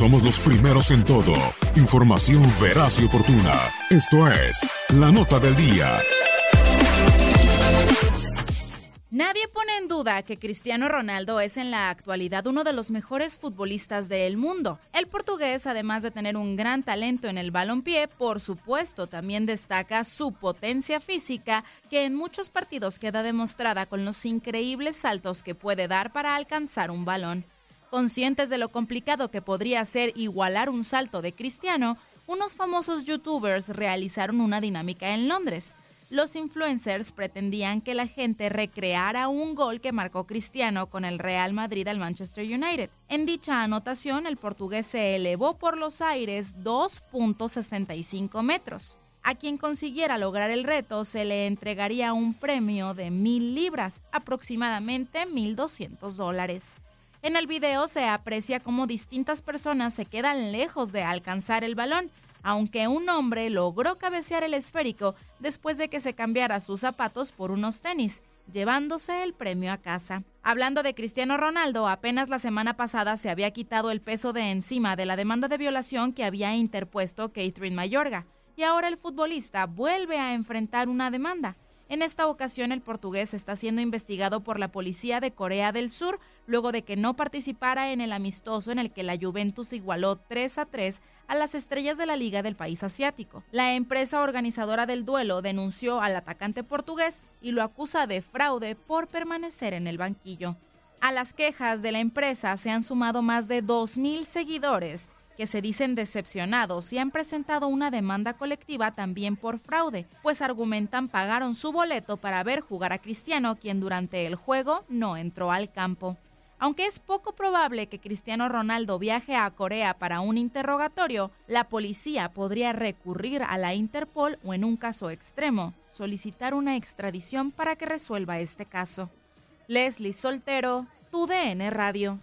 Somos los primeros en todo. Información veraz y oportuna. Esto es La Nota del Día. Nadie pone en duda que Cristiano Ronaldo es en la actualidad uno de los mejores futbolistas del mundo. El portugués, además de tener un gran talento en el balompié, por supuesto, también destaca su potencia física, que en muchos partidos queda demostrada con los increíbles saltos que puede dar para alcanzar un balón. Conscientes de lo complicado que podría ser igualar un salto de Cristiano, unos famosos youtubers realizaron una dinámica en Londres los influencers pretendían que la gente recreara un gol que marcó Cristiano con el Real Madrid al Manchester United. En dicha anotación, el portugués se elevó por los aires 2.65 metros. A quien consiguiera lograr el reto se le entregaría un premio de mil libras, aproximadamente 1.200 dólares. En el video se aprecia cómo distintas personas se quedan lejos de alcanzar el balón aunque un hombre logró cabecear el esférico después de que se cambiara sus zapatos por unos tenis, llevándose el premio a casa. Hablando de Cristiano Ronaldo, apenas la semana pasada se había quitado el peso de encima de la demanda de violación que había interpuesto Catherine Mayorga, y ahora el futbolista vuelve a enfrentar una demanda. En esta ocasión el portugués está siendo investigado por la policía de Corea del Sur luego de que no participara en el amistoso en el que la Juventus igualó 3 a 3 a las estrellas de la liga del país asiático. La empresa organizadora del duelo denunció al atacante portugués y lo acusa de fraude por permanecer en el banquillo. A las quejas de la empresa se han sumado más de 2.000 seguidores que se dicen decepcionados y han presentado una demanda colectiva también por fraude, pues argumentan pagaron su boleto para ver jugar a Cristiano, quien durante el juego no entró al campo. Aunque es poco probable que Cristiano Ronaldo viaje a Corea para un interrogatorio, la policía podría recurrir a la Interpol o en un caso extremo, solicitar una extradición para que resuelva este caso. Leslie Soltero, tu DN Radio.